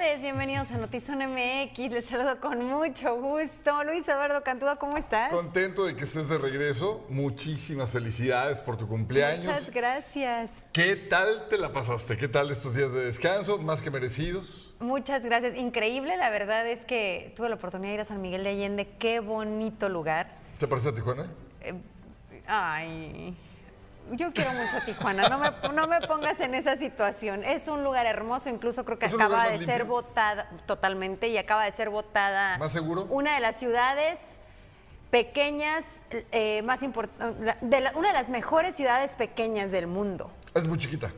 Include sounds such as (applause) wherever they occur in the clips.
tardes, bienvenidos a Notizón MX. Les saludo con mucho gusto. Luis Eduardo Cantúa, ¿cómo estás? Contento de que estés de regreso. Muchísimas felicidades por tu cumpleaños. Muchas gracias. ¿Qué tal te la pasaste? ¿Qué tal estos días de descanso? Más que merecidos. Muchas gracias. Increíble, la verdad es que tuve la oportunidad de ir a San Miguel de Allende. Qué bonito lugar. ¿Te parece a Tijuana? Eh, ay. Yo quiero mucho a Tijuana, no me, no me pongas en esa situación. Es un lugar hermoso, incluso creo que ¿Es un acaba de ser votada totalmente y acaba de ser votada. ¿Más seguro? Una de las ciudades pequeñas, eh, más importantes, una de las mejores ciudades pequeñas del mundo. Es muy chiquita.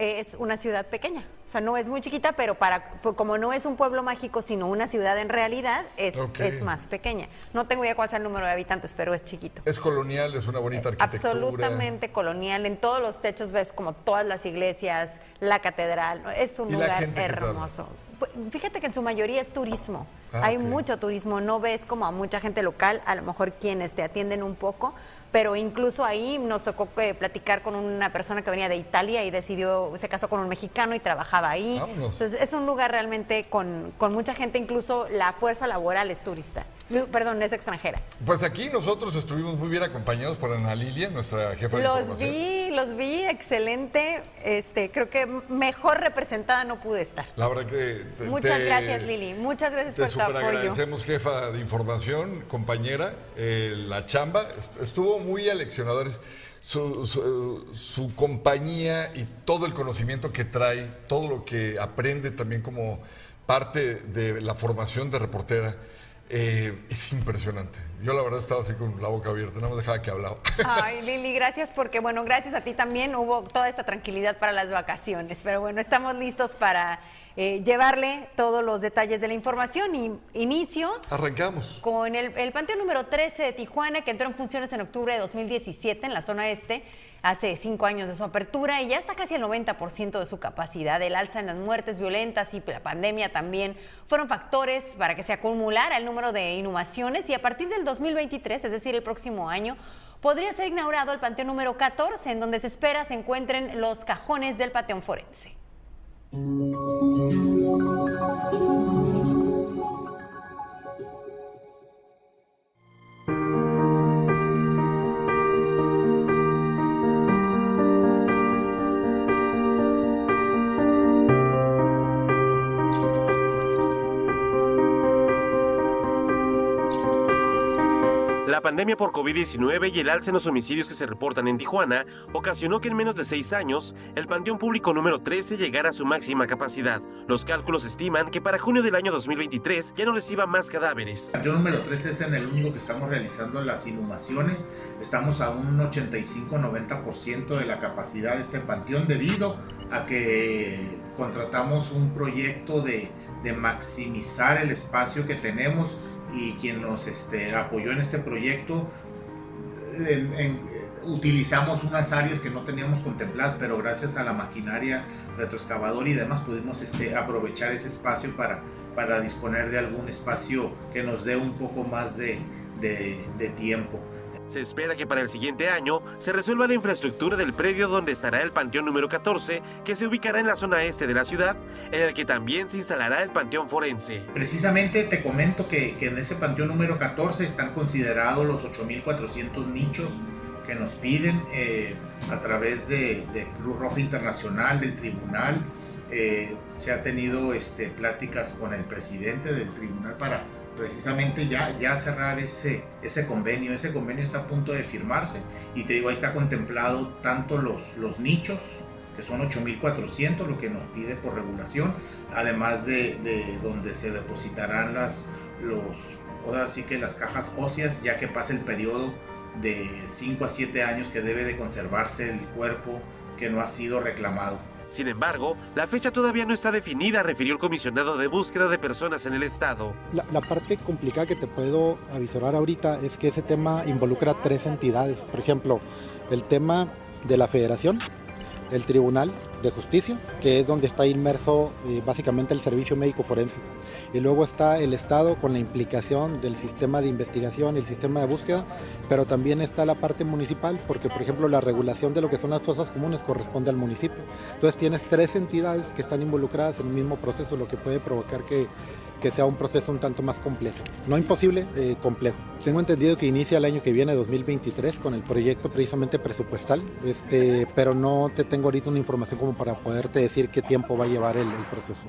Es una ciudad pequeña. O sea, no es muy chiquita, pero para como no es un pueblo mágico, sino una ciudad en realidad, es, es más pequeña. No tengo idea cuál sea el número de habitantes, pero es chiquito. Es colonial, es una bonita arquitectura. Absolutamente colonial. En todos los techos ves como todas las iglesias, la catedral. Es un ¿Y la lugar hermoso. Pues, Fíjate que en su mayoría es turismo. Ah, Hay mucho turismo. No ves como a mucha gente local, a lo mejor quienes te atienden un poco. Pero incluso ahí nos tocó eh, platicar con una persona que venía de Italia y decidió, se casó con un mexicano y trabajaba ahí. Vámonos. Entonces es un lugar realmente con, con mucha gente, incluso la fuerza laboral es turista. Perdón, es extranjera. Pues aquí nosotros estuvimos muy bien acompañados por Ana Lilia, nuestra jefa de Los información. vi, los vi, excelente. Este, creo que mejor representada no pude estar. La verdad que te- Muchas te- gracias, Lili. Muchas gracias Te por tu apoyo. agradecemos, jefa de información, compañera. Eh, la chamba est- estuvo muy aleccionadora. Es Su, su- su compañía y todo el conocimiento que trae, todo lo que aprende también como parte de la formación de reportera, eh, es impresionante. Yo la verdad estaba así con la boca abierta, nada más dejaba que hablaba. Ay, (laughs) Lili, gracias porque, bueno, gracias a ti también hubo toda esta tranquilidad para las vacaciones. Pero bueno, estamos listos para eh, llevarle todos los detalles de la información. Y inicio Arrancamos. con el, el Panteón número 13 de Tijuana, que entró en funciones en octubre de 2017 en la zona este, hace cinco años de su apertura y ya está casi al 90% de su capacidad. El alza en las muertes violentas y la pandemia también fueron factores para que se acumulara el número de inhumaciones y a partir del 2023, es decir, el próximo año, podría ser inaugurado el Panteón número 14, en donde se espera se encuentren los cajones del Panteón Forense. La pandemia por COVID-19 y el alza en los homicidios que se reportan en Tijuana ocasionó que en menos de seis años el Panteón Público número 13 llegara a su máxima capacidad. Los cálculos estiman que para junio del año 2023 ya no reciba más cadáveres. Panteón número 13 es el único que estamos realizando las inhumaciones. Estamos a un 85-90% de la capacidad de este panteón debido a que contratamos un proyecto de maximizar el espacio que tenemos y quien nos este, apoyó en este proyecto utilizamos unas áreas que no teníamos contempladas, pero gracias a la maquinaria retroexcavadora y demás pudimos este, aprovechar ese espacio para, para disponer de algún espacio que nos dé un poco más de- de tiempo. Se espera que para el siguiente año se resuelva la infraestructura del predio donde estará el Panteón número 14, que se ubicará en la zona este de la ciudad, en el que también se instalará el Panteón Forense. Precisamente te comento que, en ese panteón número 14 están considerados los 8.400 nichos que nos piden eh, a través de, de Cruz Roja Internacional, del tribunal. Eh, se ha tenido este, pláticas con el presidente del tribunal para precisamente ya, ya cerrar ese, ese convenio. Ese convenio está a punto de firmarse y te digo, ahí está contemplado tanto los, los nichos, que son 8.400, lo que nos pide por regulación, además de, de donde se depositarán las, los, ahora sí que las cajas óseas, ya que pasa el periodo de 5 a 7 años que debe de conservarse el cuerpo que no ha sido reclamado. Sin embargo, la fecha todavía no está definida, refirió el comisionado de búsqueda de personas en el estado. La, parte complicada que te puedo avisorar ahorita es que ese tema involucra tres entidades. Por ejemplo, el tema de la federación, el tribunal de justicia, que es donde está inmerso eh, básicamente el servicio médico forense. Y luego está el Estado con la implicación del sistema de investigación el sistema de búsqueda, pero también está la parte municipal, porque por ejemplo la regulación de lo que son las fosas comunes corresponde al municipio. Entonces tienes tres entidades que están involucradas en el mismo proceso, lo que puede provocar que que sea un proceso un tanto más complejo. No imposible, eh, complejo. Tengo entendido que inicia el año que viene, 2023, con el proyecto precisamente presupuestal, este, pero no te tengo ahorita una información como para poderte decir qué tiempo va a llevar el, el proceso.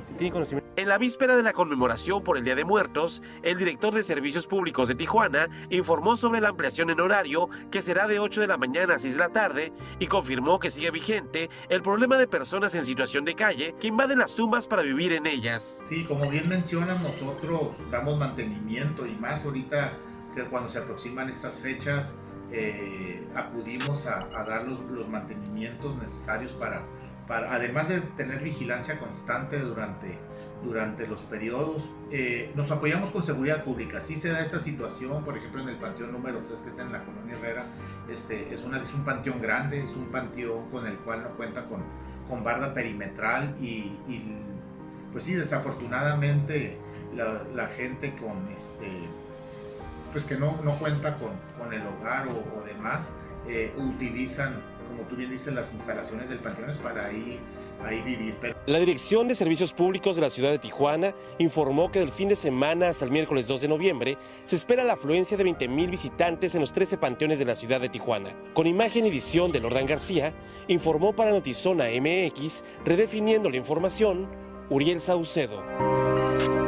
En la víspera de la conmemoración por el Día de Muertos, el director de Servicios Públicos de Tijuana informó sobre la ampliación en horario que será de 8 de la mañana a 6 de la tarde y confirmó que sigue vigente el problema de personas en situación de calle que invaden las tumbas para vivir en ellas. Sí, como bien mencionan, nosotros damos mantenimiento y más ahorita que cuando se aproximan estas fechas eh, acudimos a, dar los, mantenimientos necesarios para, para, además de tener vigilancia constante durante, durante los periodos, eh, nos apoyamos con seguridad pública. Si se da esta situación, por ejemplo en el panteón número 3 que está en la colonia Herrera, este, es, una, es un panteón grande, es un panteón con el cual no cuenta con, con barda perimetral y, y pues sí, desafortunadamente la, gente con este pues que no, no cuenta con, con el hogar o, demás eh, utilizan como tú bien dices las instalaciones del panteón para ahí ahí vivir. La Dirección de Servicios Públicos de la ciudad de Tijuana informó que del fin de semana hasta el miércoles 2 de noviembre se espera la afluencia de 20.000 visitantes en los 13 panteones de la ciudad de Tijuana. Con imagen y edición de Lordán García, informó para Notizona MX, redefiniendo la información, Uriel Saucedo.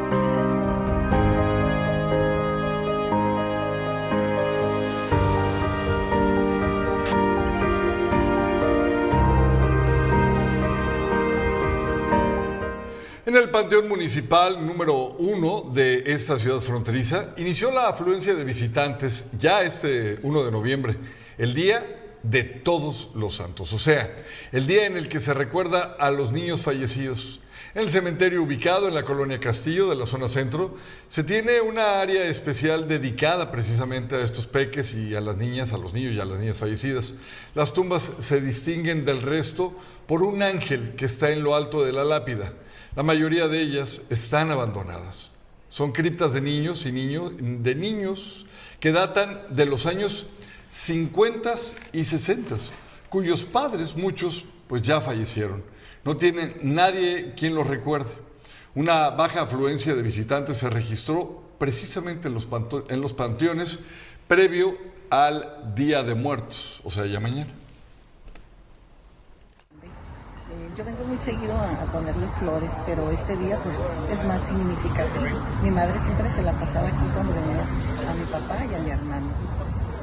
En el Panteón Municipal número uno de esta ciudad fronteriza inició la afluencia de visitantes ya este 1 de noviembre, el día de todos los santos, o sea, el día en el que se recuerda a los niños fallecidos. En el cementerio ubicado en la colonia Castillo de la zona centro, se tiene una área especial dedicada precisamente a estos peques y a las niñas, a los niños y a las niñas fallecidas. Las tumbas se distinguen del resto por un ángel que está en lo alto de la lápida. La mayoría de ellas están abandonadas. Son criptas de niños y niños, de niños que datan de los años 50 y 60, cuyos padres, muchos, pues ya fallecieron. No tienen nadie quien los recuerde. Una baja afluencia de visitantes se registró precisamente en los, en los panteones previo al Día de Muertos, o sea, ya mañana. Yo vengo muy seguido a, ponerles flores, pero este día pues es más significativo. Mi madre siempre se la pasaba aquí cuando venía a mi papá y a mi hermano.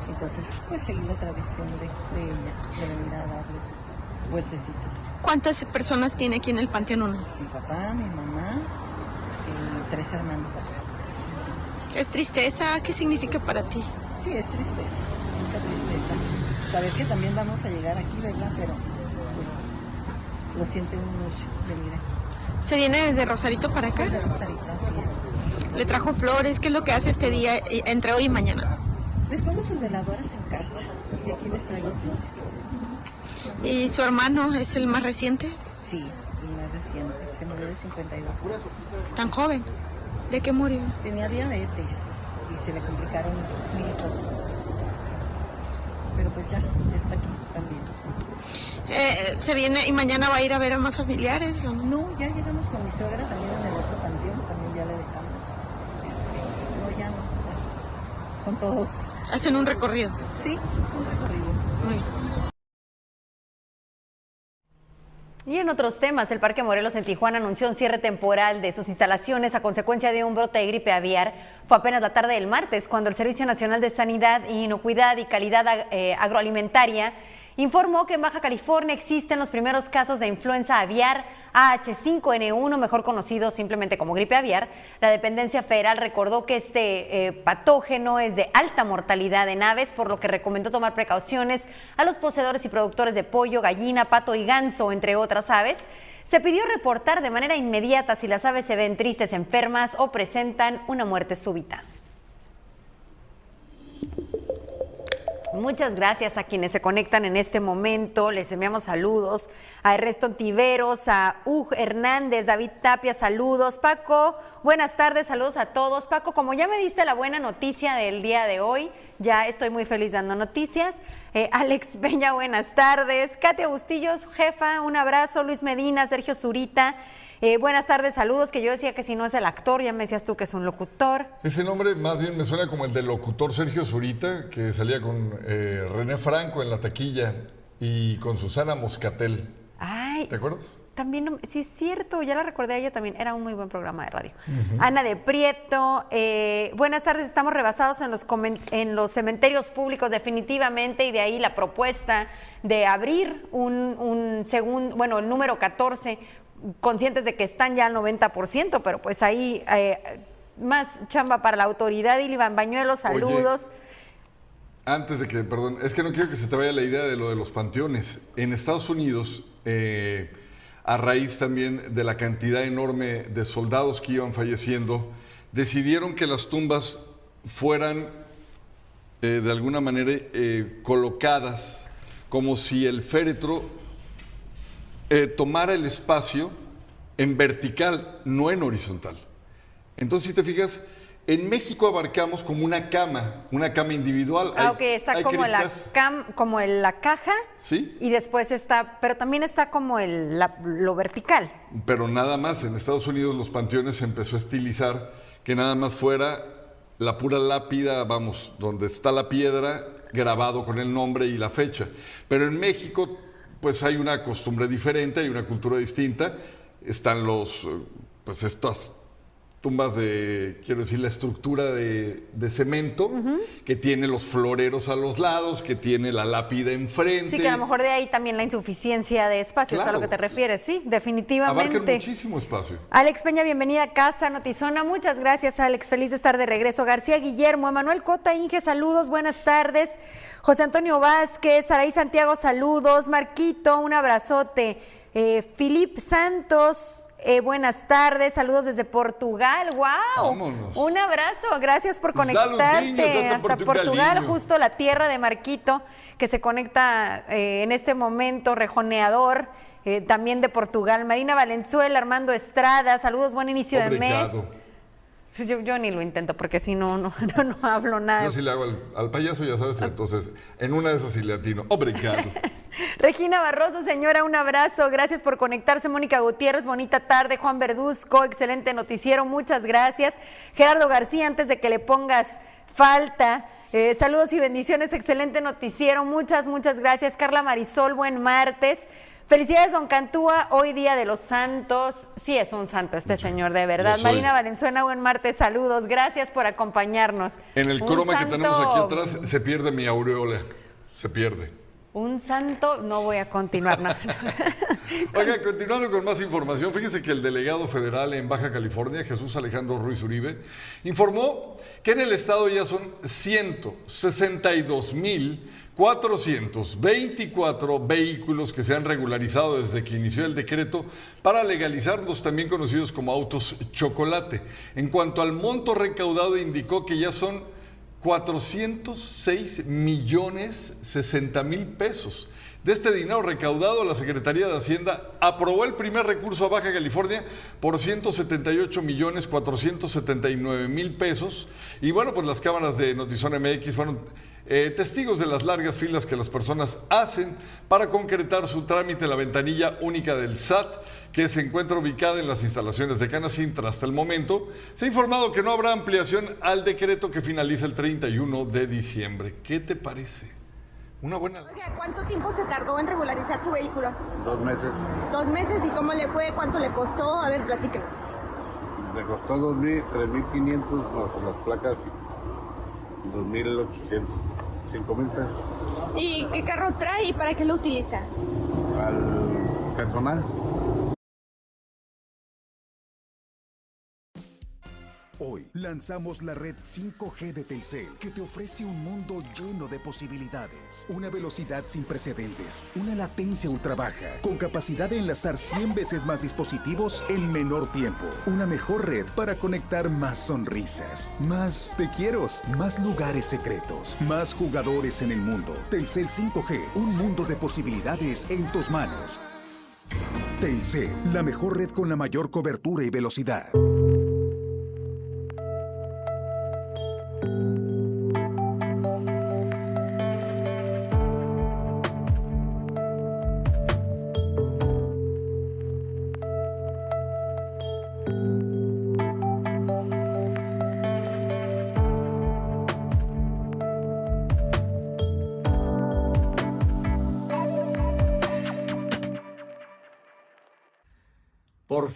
Entonces, pues seguí la tradición de, ella, de venir a darle sus huertecitos. ¿Cuántas personas tiene aquí en el Panteón 1? Mi papá, mi mamá y tres hermanos. ¿Es tristeza? ¿Qué significa para ti? Sí, es tristeza, mucha tristeza. Saber que también vamos a llegar aquí, ¿verdad? Pero lo siente uno mucho venir aquí. ¿Se viene desde Rosarito para acá? Desde Rosarito, así es. ¿Le trajo flores? ¿Qué es lo que hace este día entre hoy y mañana? Les pongo sus veladoras en casa y aquí les traigo flores. ¿Y su hermano es el más reciente? Sí, el más reciente. Se murió de 52 años. ¿Tan joven? ¿De qué murió? Tenía diabetes y se le complicaron mil cosas. Pero pues ya, ya. Eh, ¿Se viene y mañana va a ir a ver a más familiares? No, ya llegamos con mi suegra también en el otro panteón, también ya le dejamos. No, ya no. Son todos. ¿Hacen un recorrido? Sí, un recorrido. Y en otros temas, el Parque Morelos en Tijuana anunció un cierre temporal de sus instalaciones a consecuencia de un brote de gripe aviar. Fue apenas la tarde del martes cuando el Servicio Nacional de Sanidad, Inocuidad y Calidad eh, Agroalimentaria informó que en Baja California existen los primeros casos de influenza aviar AH5N1, mejor conocido simplemente como gripe aviar. La dependencia federal recordó que este eh, patógeno es de alta mortalidad en aves, por lo que recomendó tomar precauciones a los poseedores y productores de pollo, gallina, pato y ganso, entre otras aves. Se pidió reportar de manera inmediata si las aves se ven tristes, enfermas o presentan una muerte súbita. Muchas gracias a quienes se conectan en este momento. Les enviamos saludos a Ernesto Tiveros, a Ug Hernández, David Tapia, saludos. Paco, buenas tardes, saludos a todos. Paco, como ya me diste la buena noticia del día de hoy, ya estoy muy feliz dando noticias. Eh, Alex Peña, buenas tardes. Katia Bustillos, jefa, un abrazo. Luis Medina, Sergio Zurita. Eh, buenas tardes, saludos, que yo decía que si no es el actor, ya me decías tú que es un locutor. Ese nombre más bien me suena como el del locutor Sergio Zurita, que salía con eh, René Franco en la taquilla y con Susana Moscatel. Ay, ¿Te acuerdas? También, sí es cierto, ya la recordé a ella también, era un muy buen programa de radio. Ana de Prieto, eh, buenas tardes, estamos rebasados en los, en los cementerios públicos definitivamente y de ahí la propuesta de abrir un, un segundo, bueno, el número 14 conscientes de que están ya al 90%, pero pues ahí eh, más chamba para la autoridad. Ilivan Bañuelos, saludos. antes de que, perdón, es que no quiero que se te vaya la idea de lo de los panteones. En Estados Unidos, eh, a raíz también de la cantidad enorme de soldados que iban falleciendo, decidieron que las tumbas fueran eh, de alguna manera colocadas como si el féretro eh, tomara el espacio en vertical, no en horizontal. Entonces, si te fijas, en México abarcamos como una cama, una cama individual. Ah, ok, está como, la como en la caja. Sí. Y después está, pero también está como el, lo vertical. Pero nada más, en Estados Unidos los panteones se empezó a estilizar que nada más fuera la pura lápida, vamos, donde está la piedra, grabado con el nombre y la fecha. Pero en México pues hay una costumbre diferente, hay una cultura distinta. Están los, eh, pues estas tumbas de, quiero decir, la estructura de, cemento, que tiene los floreros a los lados, que tiene la lápida enfrente. Sí, que a lo mejor de ahí también la insuficiencia de espacio, es a lo que te refieres, sí, definitivamente. Abarcan muchísimo espacio. Alex Peña, bienvenida a casa, Notizona, muchas gracias Alex, feliz de estar de regreso. García Guillermo, Emanuel Cota, Inge, saludos, buenas tardes. José Antonio Vázquez, Araí Santiago, saludos. Marquito, un abrazote. Eh, Filip Santos, eh, buenas tardes, saludos desde Portugal, wow. Un abrazo, gracias por conectarte hasta, Portugal, justo la tierra de Marquito, que se conecta eh, en este momento, rejoneador. también de Portugal, Marina Valenzuela, Armando Estrada, saludos, buen inicio de mes. Yo, ni lo intento porque si no, no, (laughs) no, hablo nada. Yo sí le hago al, payaso, ya sabes, entonces en una de esas sí le atino. Obrigado. (laughs) Regina Barroso, señora, un abrazo. Gracias por conectarse. Mónica Gutiérrez, bonita tarde. Juan Verduzco, excelente noticiero. Muchas gracias. Gerardo García, antes de que le pongas falta. Eh, saludos y bendiciones, excelente noticiero. Muchas, muchas gracias. Carla Marisol, buen martes. Felicidades, don Cantúa, hoy día de los santos. Sí, es un santo este señor, de verdad. Marina Valenzuela, buen martes, saludos. Gracias por acompañarnos. En el croma que tenemos aquí atrás se pierde mi aureola. Se pierde. Un santo, no voy a continuar. No. (laughs) Oiga, continuando con más información, fíjese que el delegado federal en Baja California, Jesús Alejandro Ruiz Uribe, informó que en el estado ya son 162 mil 424 vehículos que se han regularizado desde que inició el decreto para legalizar los también conocidos como autos chocolate. En cuanto al monto recaudado, indicó que ya son 406 millones 60 mil pesos. De este dinero recaudado, la Secretaría de Hacienda aprobó el primer recurso a Baja California por 178 millones 479 mil pesos. Y bueno, pues las cámaras de Notizón MX fueron eh, testigos de las largas filas que las personas hacen para concretar su trámite en la ventanilla única del SAT, que se encuentra ubicada en las instalaciones de Canacintra. Hasta el momento se ha informado que no habrá ampliación al decreto que finaliza el 31 de diciembre. ¿Qué te parece? Una buena... ¿cuánto tiempo se tardó en regularizar su vehículo? Dos meses. ¿Dos meses? ¿Y cómo le fue? ¿Cuánto le costó? A ver, platíqueme. Me costó 2.000, 3.500 las placas 2.800. 5 mil pesos. ¿Y qué carro trae y para qué lo utiliza? Al personal. Lanzamos la red 5G de Telcel que te ofrece un mundo lleno de posibilidades. Una velocidad sin precedentes, una latencia ultra baja, con capacidad de enlazar 100 veces más dispositivos en menor tiempo. Una mejor red para conectar más sonrisas, más te quiero, más lugares secretos, más jugadores en el mundo. Telcel 5G, un mundo de posibilidades en tus manos. Telcel, la mejor red con la mayor cobertura y velocidad.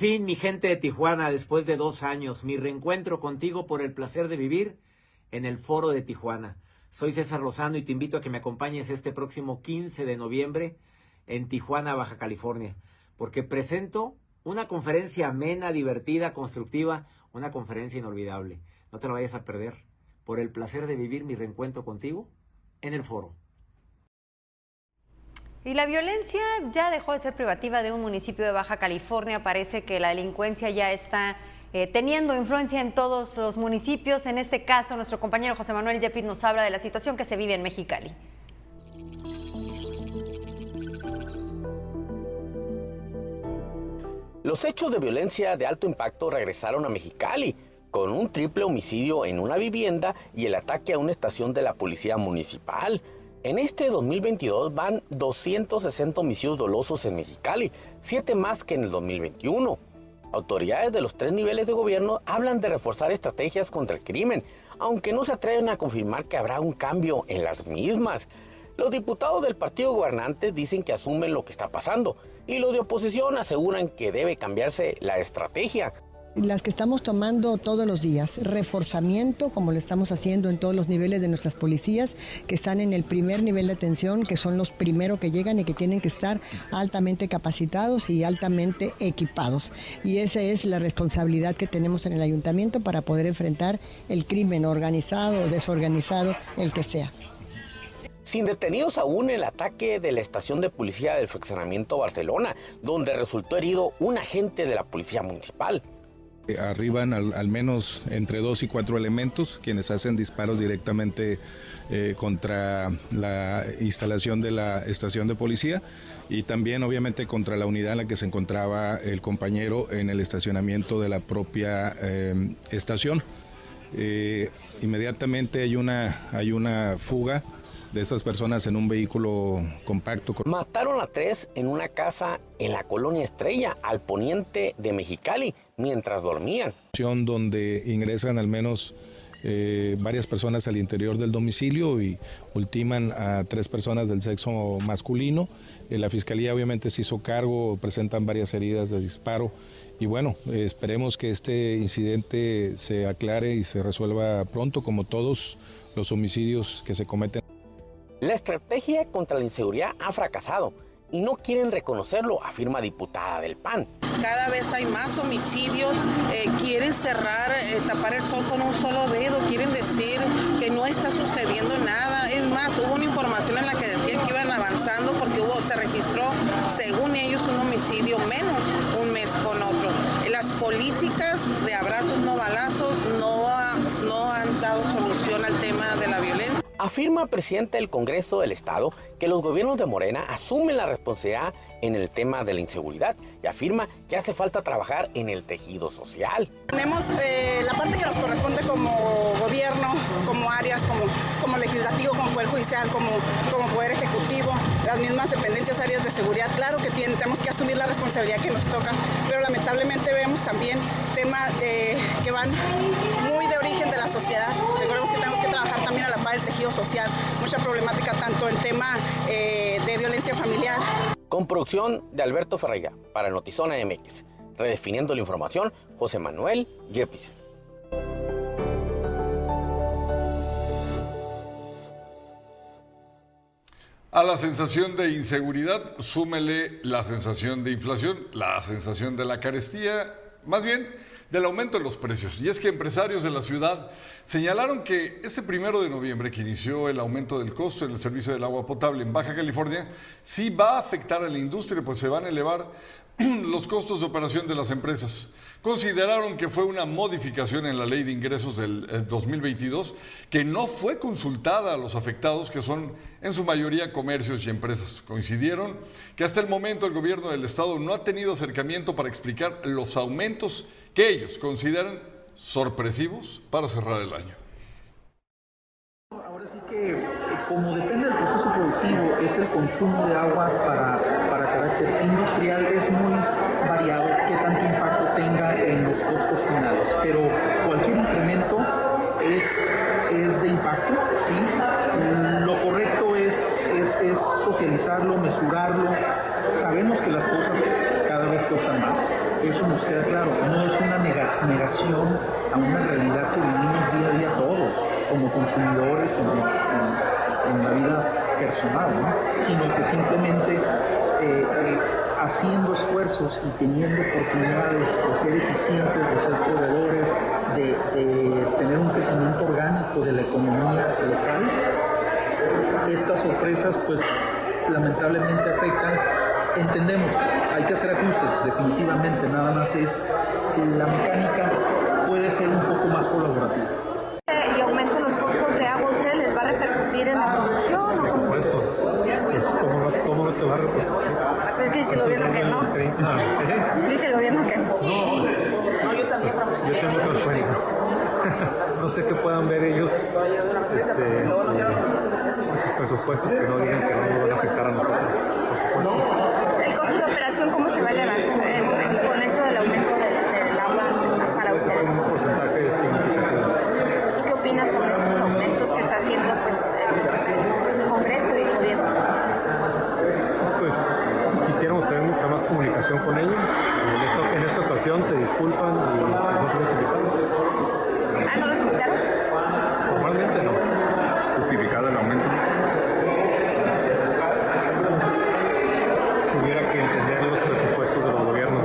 Fin, mi gente de Tijuana, después de dos años, mi reencuentro contigo por el placer de vivir en el Foro de Tijuana. Soy César Lozano y te invito a que me acompañes este próximo 15 de noviembre en Tijuana, Baja California, porque presento una conferencia amena, divertida, constructiva, una conferencia inolvidable. No te la vayas a perder por el placer de vivir mi reencuentro contigo en el foro. Y la violencia ya dejó de ser privativa de un municipio de Baja California. Parece que la delincuencia ya está eh, teniendo influencia en todos los municipios. En este caso, nuestro compañero José Manuel Yepis nos habla de la situación que se vive en Mexicali. Los hechos de violencia de alto impacto regresaron a Mexicali, con un triple homicidio en una vivienda y el ataque a una estación de la policía municipal. En este 2022 van 260 homicidios dolosos en Mexicali, siete más que en el 2021. Autoridades de los tres niveles de gobierno hablan de reforzar estrategias contra el crimen, aunque no se atreven a confirmar que habrá un cambio en las mismas. Los diputados del partido gobernante dicen que asumen lo que está pasando y los de oposición aseguran que debe cambiarse la estrategia. Las que estamos tomando todos los días, reforzamiento, como lo estamos haciendo en todos los niveles de nuestras policías, que están en el primer nivel de atención, que son los primeros que llegan y que tienen que estar altamente capacitados y altamente equipados. Y esa es la responsabilidad que tenemos en el ayuntamiento para poder enfrentar el crimen organizado o desorganizado, el que sea. Sin detenidos aún el ataque de la estación de policía del fraccionamiento Barcelona, donde resultó herido un agente de la policía municipal. Arriban al, menos entre dos y cuatro elementos quienes hacen disparos directamente eh, contra la instalación de la estación de policía y también obviamente contra la unidad en la que se encontraba el compañero en el estacionamiento de la propia eh, estación. Eh, inmediatamente hay una, hay una fuga de esas personas en un vehículo compacto. Mataron a tres en una casa en la colonia Estrella, al poniente de Mexicali, mientras dormían. Donde ingresan al menos eh, varias personas al interior del domicilio y ultiman a tres personas del sexo masculino. Eh, la fiscalía obviamente se hizo cargo, presentan varias heridas de disparo y bueno, eh, esperemos que este incidente se aclare y se resuelva pronto como todos los homicidios que se cometen. La estrategia contra la inseguridad ha fracasado y no quieren reconocerlo, afirma diputada del PAN. Cada vez hay más homicidios, eh, quieren cerrar, eh, tapar el sol con un solo dedo, quieren decir que no está sucediendo nada. Es más, hubo una información en la que decían que iban avanzando porque se registró, según ellos, un homicidio menos un mes con otro. Las políticas de abrazos no balazos no, no han dado solución al tema de la violencia. Afirma presidente del Congreso del Estado que los gobiernos de Morena asumen la responsabilidad en el tema de la inseguridad y afirma que hace falta trabajar en el tejido social. Tenemos eh, la parte que nos corresponde como gobierno, como áreas, como, como legislativo, como poder judicial, como, como poder ejecutivo, las mismas dependencias áreas de seguridad. Claro que tienen, tenemos que asumir la responsabilidad que nos toca, pero lamentablemente vemos también temas eh, que van muy de origen de la sociedad. Recordemos que tenemos que trabajar también a la par del tejido social, mucha problemática tanto el tema eh, de violencia familiar. Con producción de Alberto Ferreira para Notizona MX. Redefiniendo la información, José Manuel Yepis. A la sensación de inseguridad, súmele la sensación de inflación, la sensación de la carestía, más bien del aumento de los precios. Y es que empresarios de la ciudad señalaron que este primero de noviembre, que inició el aumento del costo en el servicio del agua potable en Baja California, sí va a afectar a la industria, pues se van a elevar (clears throat) los costos de operación de las empresas. Consideraron que fue una modificación en la ley de ingresos del 2022 que no fue consultada a los afectados, que son en su mayoría comercios y empresas. Coincidieron que hasta el momento el gobierno del estado no ha tenido acercamiento para explicar los aumentos que ellos consideran sorpresivos para cerrar el año. Ahora sí que, eh, como depende del proceso productivo, es el consumo de agua para, para carácter industrial, es muy variado qué tanto impacto tenga en los costos finales. Pero cualquier incremento es, es de impacto, ¿sí? Lo correcto es, es, es socializarlo, mesurarlo. Sabemos que las cosas eso nos queda claro. No es una negación a una realidad que vivimos día a día todos, como consumidores en, la vida personal, ¿no? sino que simplemente eh, eh, haciendo esfuerzos y teniendo oportunidades de ser eficientes, de ser proveedores, de tener un crecimiento orgánico de la economía local, estas sorpresas pues lamentablemente afectan entendemos, hay que hacer ajustes, definitivamente, nada más es la mecánica puede ser un poco más colaborativa. ¿Y aumento los costos de agua usted les va a repercutir en la producción? Por supuesto, pues, ¿cómo, ¿cómo te va a repercutir? Pues que dice el gobierno que no. Dice el gobierno que no. No, pues, yo tengo otras cuentas. (laughs) no sé qué puedan ver ellos este, sus presupuestos que no digan que no nos van a afectar a nosotros. Por supuesto. ¿El costo de operación cómo se va a elevar con esto del aumento del, agua para Pues, ustedes? es un porcentaje significativo. ¿Y qué opinas sobre estos aumentos que está haciendo pues, el, pues, el Congreso y el gobierno? Pues quisiéramos tener mucha más comunicación con ellos. En esta, en esta ocasión se disculpan y no se los invitamos. Ah, ¿no los invitaron? Formalmente no. Justificado el aumento. Tuviera que entender los presupuestos de los gobiernos.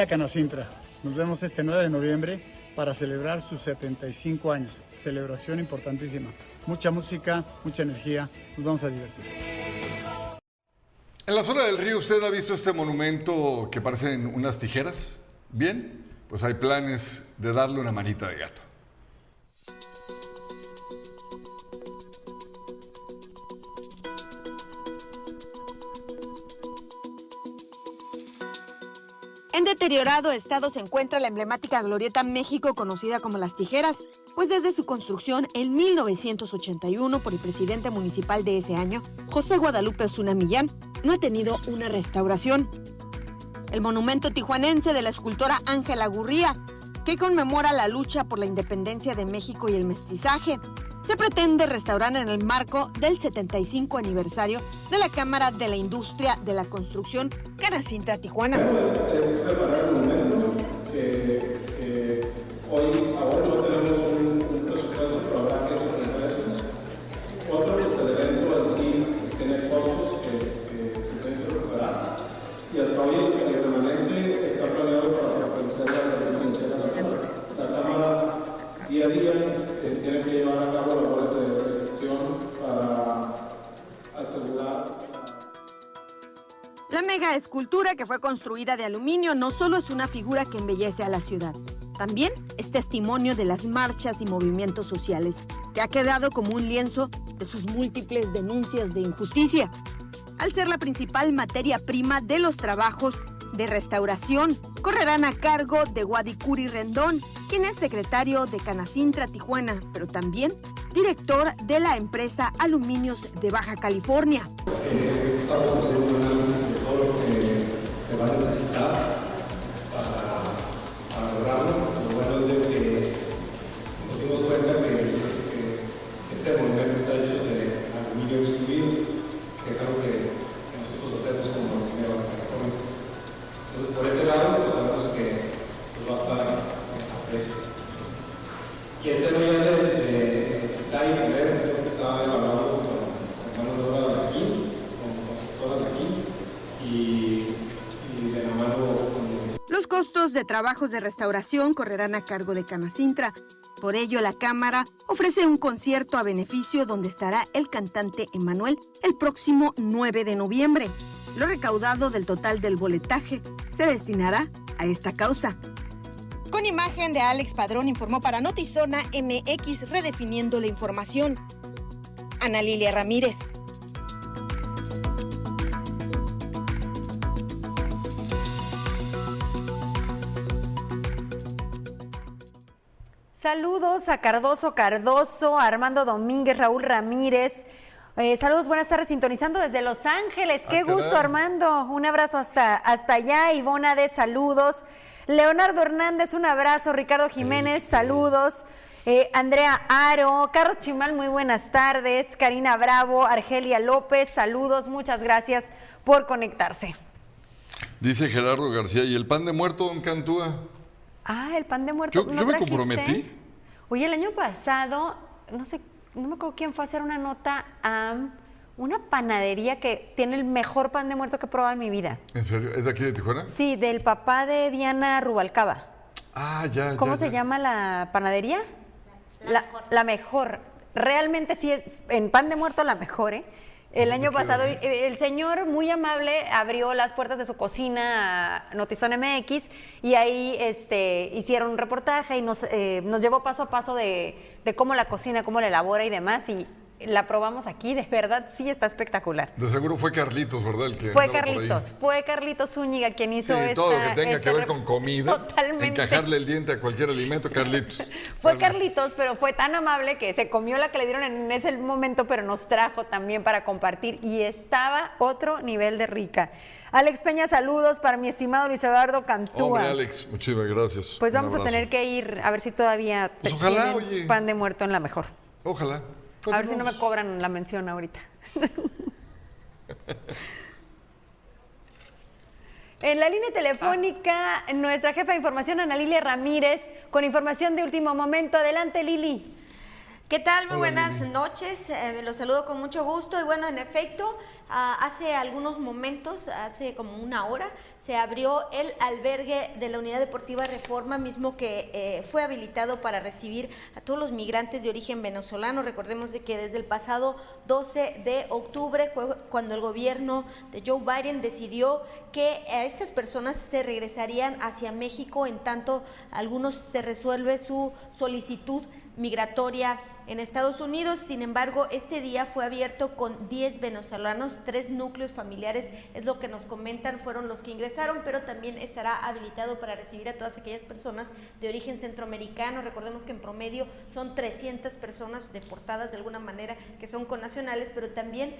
Familia Canacintra, nos vemos este 9 de noviembre para celebrar sus 75 años. Celebración importantísima. Mucha música, mucha energía, nos vamos a divertir. En la zona del río, ¿usted ha visto este monumento que parecen unas tijeras? Bien, pues hay planes de darle una manita de gato. Deteriorado estado se encuentra la emblemática Glorieta México conocida como Las Tijeras, pues desde su construcción en 1981 por el presidente municipal de ese año, José Guadalupe Osuna Millán, no ha tenido una restauración. El monumento tijuanense de la escultora Ángela Gurría, que conmemora la lucha por la independencia de México y el mestizaje, se pretende restaurar en el marco del 75 aniversario de la Cámara de la Industria de la Construcción Canacintra Tijuana. tenemos día a día eh, tiene que llevar a cabo labores de gestión para asegurar. La mega escultura que fue construida de aluminio no solo es una figura que embellece a la ciudad, también es testimonio de las marchas y movimientos sociales, que ha quedado como un lienzo de sus múltiples denuncias de injusticia, al ser la principal materia prima de los trabajos de restauración. Correrán a cargo de Guadicuri Rendón, quien es secretario de Canacintra Tijuana, pero también director de la empresa Aluminios de Baja California. Estamos haciendo de trabajos de restauración correrán a cargo de Canacintra. Por ello, la Cámara ofrece un concierto a beneficio donde estará el cantante Emanuel el próximo 9 de noviembre. Lo recaudado del total del boletaje se destinará a esta causa. Con imagen de Alex Padrón informó para Notizona MX redefiniendo la información. Ana Lilia Ramírez. Saludos a Cardoso Cardoso, a Armando Domínguez, Raúl Ramírez. Eh, saludos, buenas tardes, sintonizando desde Los Ángeles. Qué Ah, caray. gusto, Armando. Un abrazo hasta, hasta allá. Ivona de saludos. Leonardo Hernández, un abrazo. Ricardo Jiménez, saludos. Eh, Andrea Aro, Carlos Chimal, muy buenas tardes. Karina Bravo, Argelia López, saludos. Muchas gracias por conectarse. Dice Gerardo García, ¿y el pan de muerto, don Cantúa? Ah, el pan de muerto. Yo, ¿no yo me trajiste? comprometí. Oye, el año pasado, no sé, no me acuerdo quién fue a hacer una nota a una panadería que tiene el mejor pan de muerto que he probado en mi vida. ¿En serio? ¿Es de aquí de Tijuana? Sí, del papá de Diana Rubalcaba. Ah, ya. ¿Cómo ya, se ya. llama la panadería? La, la mejor. Realmente sí es en pan de muerto la mejor, ¿eh? El año pasado eh, el señor muy amable abrió las puertas de su cocina a Notizón MX y ahí este, hicieron un reportaje y nos, eh, nos llevó paso a paso de, de cómo la cocina, cómo la elabora y demás y la probamos aquí, de verdad sí está espectacular. De seguro fue Carlitos, ¿verdad? El que Fue. Carlitos, fue Carlitos Zúñiga quien Sí, hizo esta... todo lo que tenga esta que ver con comida, Totalmente. encajarle el diente a cualquier alimento, Carlitos. (laughs) Fue Carlitos, pero fue tan amable que se comió la que le dieron en ese momento, pero nos trajo también para compartir y estaba otro nivel de rica. Alex Peña, saludos para mi estimado Luis Eduardo Cantúa. Hombre, Alex, muchísimas gracias. Pues vamos a tener que ir a ver si todavía Pues ojalá, oye. pan de muerto en la mejor. Ojalá. A ver si no me cobran la mención ahorita. (laughs) En la línea telefónica, nuestra jefa de información, Ana Lilia Ramírez, con información de último momento. Adelante, Lili. ¿Qué tal? Muy Hola, buenas Lili. noches. Eh, los saludo con mucho gusto. Y bueno, en efecto, ah, hace algunos momentos, hace como una hora, se abrió el albergue de la Unidad Deportiva Reforma, mismo que eh, fue habilitado para recibir a todos los migrantes de origen venezolano. Recordemos de que desde el pasado 12 de octubre cuando el gobierno de Joe Biden decidió que a estas personas se regresarían hacia México en tanto algunos se resuelve su solicitud migratoria en Estados Unidos. Sin embargo, este día fue abierto con 10 venezolanos, tres núcleos familiares, es lo que nos comentan, fueron los que ingresaron, pero también estará habilitado para recibir a todas aquellas personas de origen centroamericano. Recordemos que en promedio son 300 personas deportadas de alguna manera que son connacionales, pero también eh,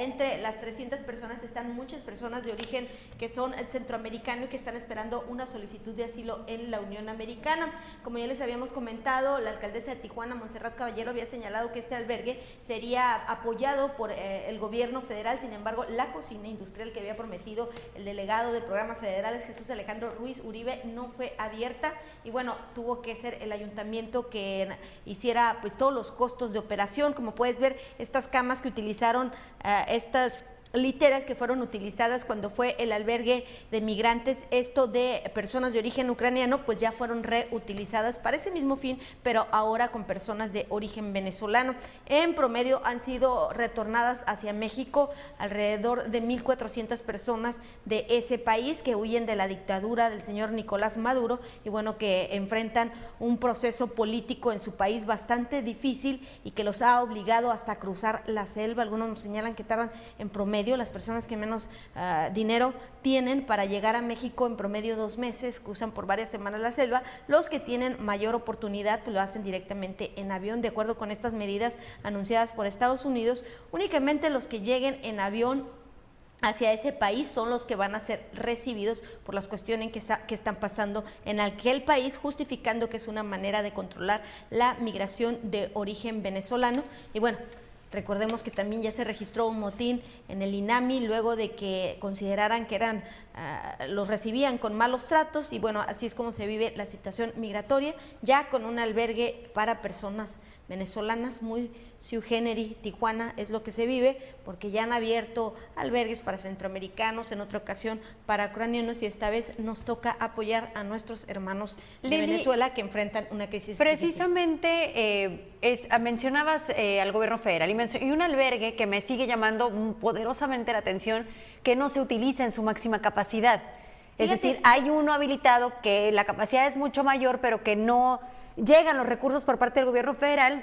entre las 300 personas están muchas personas de origen que son centroamericano y que están esperando una solicitud de asilo en la Unión Americana. Como ya les habíamos comentado, la alcaldesa de Tijuana, Montserrat Caballero, había señalado que este albergue sería apoyado por eh, el gobierno federal, sin embargo, la cocina industrial que había prometido el delegado de programas federales, Jesús Alejandro Ruiz Uribe, no fue abierta y bueno, tuvo que ser el ayuntamiento que hiciera pues todos los costos de operación, como puedes ver, estas camas que utilizaron eh, estas literas que fueron utilizadas cuando fue el albergue de migrantes, esto de personas de origen ucraniano, pues ya fueron reutilizadas para ese mismo fin, pero ahora con personas de origen venezolano. En promedio han sido retornadas hacia México alrededor de 1.400 personas de ese país que huyen de la dictadura del señor Nicolás Maduro y bueno, que enfrentan un proceso político en su país bastante difícil y que los ha obligado hasta cruzar la selva. Algunos nos señalan que tardan en promedio las personas que menos uh, dinero tienen para llegar a México en promedio dos meses, cruzan por varias semanas la selva, los que tienen mayor oportunidad lo hacen directamente en avión, de acuerdo con estas medidas anunciadas por Estados Unidos, únicamente los que lleguen en avión hacia ese país son los que van a ser recibidos por las cuestiones que, están pasando en aquel país, justificando que es una manera de controlar la migración de origen venezolano. Y bueno, Recordemos que también ya se registró un motín en el INAMI luego de que consideraran que eran uh, los recibían con malos tratos y bueno, así es como se vive la situación migratoria, ya con un albergue para personas venezolanas muy Siu Generi, Tijuana, es lo que se vive, porque ya han abierto albergues para centroamericanos, en otra ocasión para ucranianos, y esta vez nos toca apoyar a nuestros hermanos de Venezuela que enfrentan una crisis. Precisamente eh, es, mencionabas eh, al gobierno federal y, y un albergue que me sigue llamando poderosamente la atención, que no se utiliza en su máxima capacidad. Es Fíjate. decir, hay uno habilitado que la capacidad es mucho mayor, pero que no llegan los recursos por parte del gobierno federal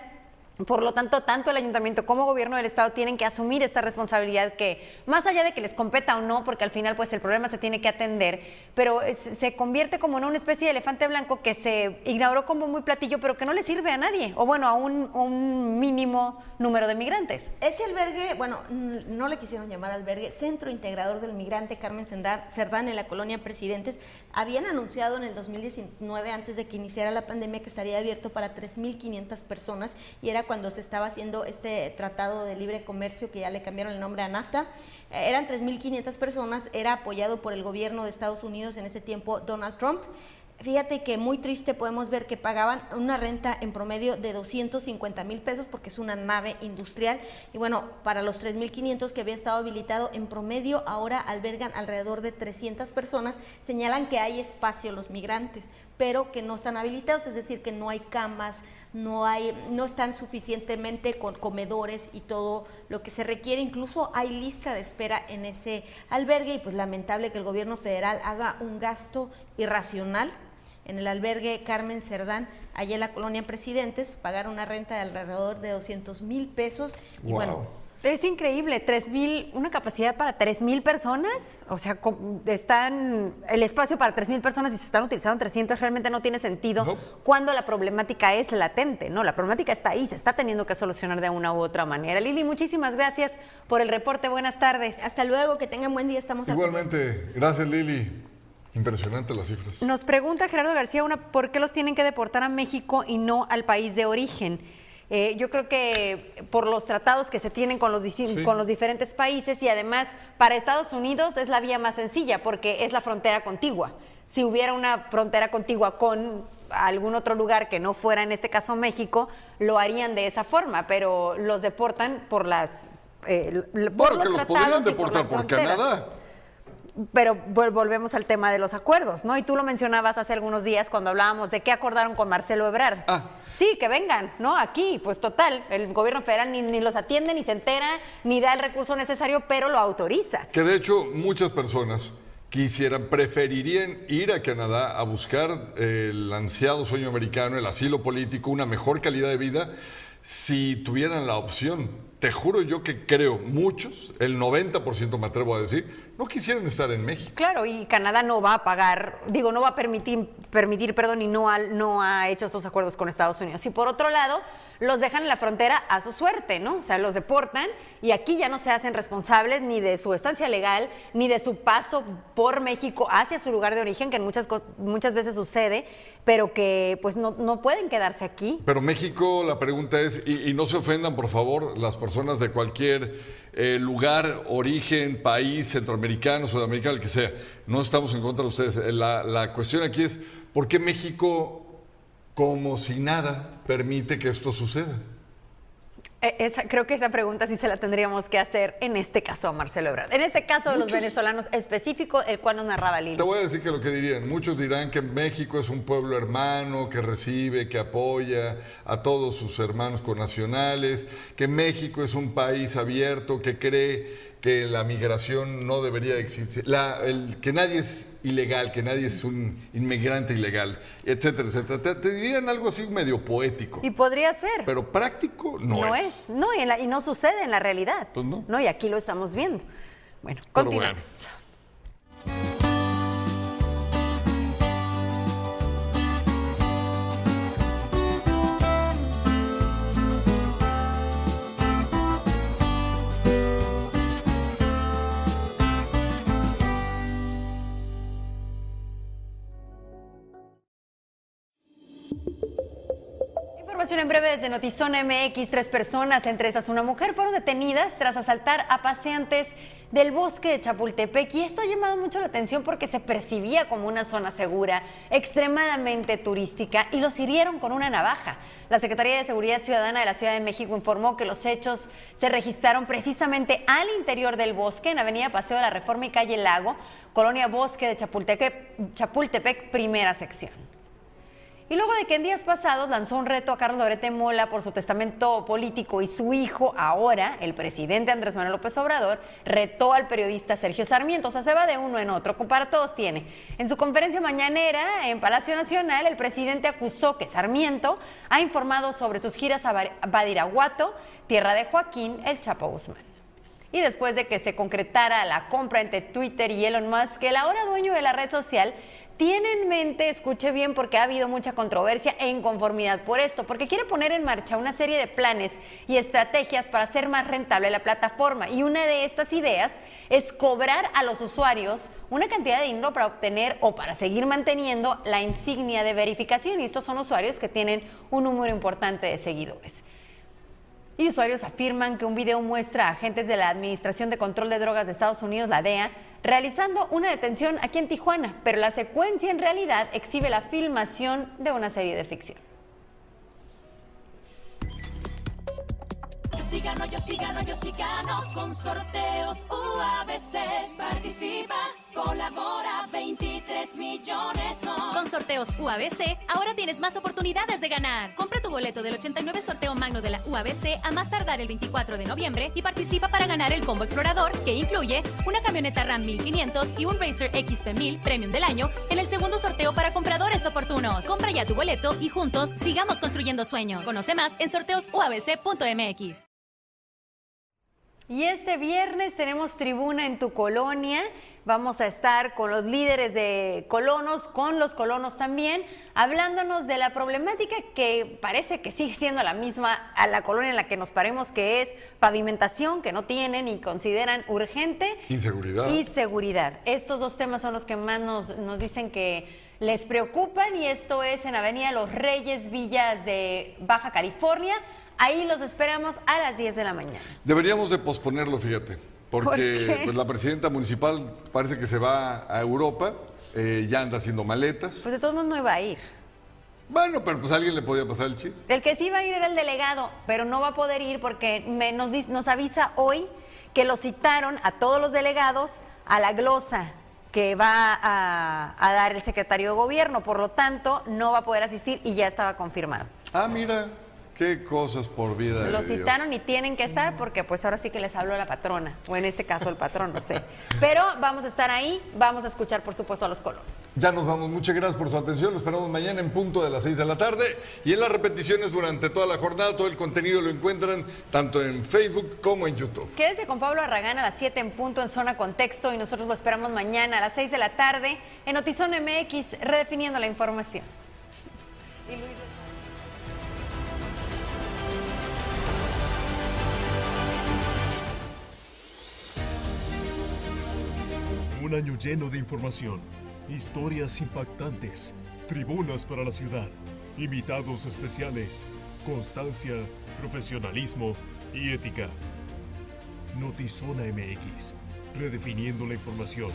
por lo tanto, tanto el ayuntamiento como gobierno del estado tienen que asumir esta responsabilidad que, más allá de que les competa o no, porque al final pues el problema se tiene que atender, pero es, se convierte como en una especie de elefante blanco que se inauguró como muy platillo, pero que no le sirve a nadie, o bueno, a un, un mínimo número de migrantes. Ese albergue, bueno, no le quisieron llamar albergue, Centro Integrador del Migrante Carmen Cerdán en la colonia Presidentes, habían anunciado en el 2019, antes de que iniciara la pandemia, que estaría abierto para 3.500 personas y era cuando se estaba haciendo este tratado de libre comercio que ya le cambiaron el nombre a NAFTA. Eh, eran 3.500 personas, era apoyado por el gobierno de Estados Unidos en ese tiempo, Donald Trump. Fíjate que muy triste podemos ver que pagaban una renta en promedio de 250 mil pesos porque es una nave industrial y bueno, para los 3.500 que había estado habilitado en promedio ahora albergan alrededor de 300 personas, señalan que hay espacio los migrantes, pero que no están habilitados, es decir, que no hay camas, no hay no están suficientemente con comedores y todo lo que se requiere, incluso hay lista de espera en ese albergue y pues lamentable que el gobierno federal haga un gasto irracional en el albergue Carmen Cerdán, allá en la colonia Presidentes, pagar una renta de alrededor de 200 mil pesos. Y wow. bueno. Es increíble, tres mil, una capacidad para tres mil personas, o sea, están el espacio para tres mil personas y se están utilizando 300, realmente no tiene sentido no. cuando la problemática es latente, ¿no? La problemática está ahí, se está teniendo que solucionar de una u otra manera. Lili, muchísimas gracias por el reporte, buenas tardes. Hasta luego, que tengan buen día, estamos Igualmente, gracias Lili. Impresionante las cifras. Nos pregunta Gerardo García una, ¿por qué los tienen que deportar a México y no al país de origen? Eh, yo creo que por los tratados que se tienen con los, sí. con los diferentes países y además para Estados Unidos es la vía más sencilla porque es la frontera contigua. Si hubiera una frontera contigua con algún otro lugar que no fuera en este caso México, lo harían de esa forma, pero los deportan por las eh, por bueno, los que los podrían deportar por, por Canadá pero volvemos al tema de los acuerdos, ¿no? Y tú lo mencionabas hace algunos días cuando hablábamos de qué acordaron con Marcelo Ebrard. Ah. Sí, que vengan, ¿no? Aquí, pues total, el gobierno federal ni, ni, los atiende, ni se entera, ni da el recurso necesario, pero lo autoriza. Que de hecho muchas personas quisieran, preferirían ir a Canadá a buscar el ansiado sueño americano, el asilo político, una mejor calidad de vida, si tuvieran la opción. Te juro yo que creo muchos, el 90% me atrevo a decir, no quisieran estar en México. Claro, y Canadá no va a pagar, digo, no va a permitir, permitir perdón, y no ha, no ha hecho estos acuerdos con Estados Unidos. Y por otro lado, los dejan en la frontera a su suerte, ¿no? O sea, los deportan y aquí ya no se hacen responsables ni de su estancia legal, ni de su paso por México hacia su lugar de origen, que en muchas, muchas veces sucede, pero que pues no, no pueden quedarse aquí. Pero México, la pregunta es, y, y no se ofendan, por favor, las personas de cualquier eh, lugar, origen, país, centroamericano, sudamericano, el que sea. No estamos en contra de ustedes. La, la cuestión aquí es, ¿por qué México, como si nada, permite que esto suceda? Eh, esa, creo que esa pregunta sí se la tendríamos que hacer en este caso a Marcelo Ebrard. En este caso de los venezolanos específico, el cual nos narraba Lili. Te voy a decir que lo que dirían, muchos dirán que México es un pueblo hermano, que recibe, que apoya a todos sus hermanos connacionales, que México es un país abierto, que cree que la migración no debería existir, la- el- que nadie es ilegal, que nadie es un inmigrante ilegal, etcétera, etcétera. Te, te dirían algo así medio poético, Y podría ser. pero práctico no, no es. es. No, la- y no sucede en la realidad. Pues no. y aquí lo estamos viendo. Bueno, continuamos. bueno. En breve desde Notizón MX. Tres personas, entre esas una mujer, fueron detenidas tras asaltar a paseantes del bosque de Chapultepec. Y esto ha llamado mucho la atención porque se percibía como una zona segura, extremadamente turística, y los hirieron con una navaja. La Secretaría de Seguridad Ciudadana de la Ciudad de México informó que los hechos se registraron precisamente al interior del bosque, en Avenida Paseo de la Reforma y Calle Lago, Colonia Bosque de Chapultepec, Chapultepec primera sección. Y luego de que en días pasados lanzó un reto a Carlos Lorete Mola por su testamento político y su hijo, ahora el presidente Andrés Manuel López Obrador retó al periodista Sergio Sarmiento. O sea, se va de uno en otro, para todos tiene. En su conferencia mañanera en Palacio Nacional, el presidente acusó que Sarmiento ha informado sobre sus giras a Badiraguato, tierra de Joaquín El Chapo Guzmán. Y después de que se concretara la compra entre Twitter y Elon Musk, el ahora dueño de la red social tiene en mente, escuche bien, porque ha habido mucha controversia e inconformidad por esto, porque quiere poner en marcha una serie de planes y estrategias para hacer más rentable la plataforma. Y una de estas ideas es cobrar a los usuarios una cantidad de dinero para obtener o para seguir manteniendo la insignia de verificación. Y estos son usuarios que tienen un número importante de seguidores. Y usuarios afirman que un video muestra a agentes de la Administración de Control de Drogas de Estados Unidos, la DEA, realizando una detención aquí en Tijuana, pero la secuencia en realidad exhibe la filmación de una serie de ficción. Yo sí gano, yo sí gano, yo sí gano con sorteos UABC. Colabora, 23 millones son. Con sorteos UABC, ahora tienes más oportunidades de ganar. Compra tu boleto del 89 sorteo magno de la UABC a más tardar el 24 de noviembre y participa para ganar el combo explorador que incluye una camioneta Ram 1500 y un Racer XP 1000 Premium del año en el segundo sorteo para compradores oportunos. Compra ya tu boleto y juntos sigamos construyendo sueños. Conoce más en sorteosuabc.mx. Y este viernes tenemos tribuna en tu colonia. Vamos a estar con los líderes de colonos, con los colonos también, hablándonos de la problemática que parece que sigue siendo la misma a la colonia en la que nos paremos, que es pavimentación, que no tienen y consideran urgente, Inseguridad. y seguridad. Estos dos temas son los que más nos, nos dicen que les preocupan y esto es en Avenida Los Reyes, Villas de Baja California. Ahí los esperamos a las 10 de la mañana. Deberíamos de posponerlo, fíjate, porque pues, la presidenta municipal parece que se va a Europa, eh, ya anda haciendo maletas. Pues de todos modos no iba a ir. Bueno, pero pues a alguien le podía pasar el chisme. El que sí iba a ir era el delegado, pero no va a poder ir porque me- nos, avisa hoy que lo citaron a todos los delegados a la glosa que va a, a dar el secretario de gobierno. Por lo tanto, no va a poder asistir y ya estaba confirmado. Ah, mira, qué cosas por vida de Lo Dios. citaron y tienen que estar porque pues ahora sí que les habló la patrona, o en este caso el patrón, no sé. Pero vamos a estar ahí, vamos a escuchar por supuesto a los colonos. Ya nos vamos, muchas gracias por su atención, lo esperamos mañana en punto de las 6 de la tarde y en las repeticiones durante toda la jornada, todo el contenido lo encuentran tanto en Facebook como en YouTube. Quédese con Pablo Arragán a las 7 en punto en Zona Contexto y nosotros lo esperamos mañana a las 6 de la tarde en Notizón MX, redefiniendo la información. Y Luis- Un año lleno de información, historias impactantes, tribunas para la ciudad, invitados especiales, constancia, profesionalismo y ética. Notizona MX, redefiniendo la información.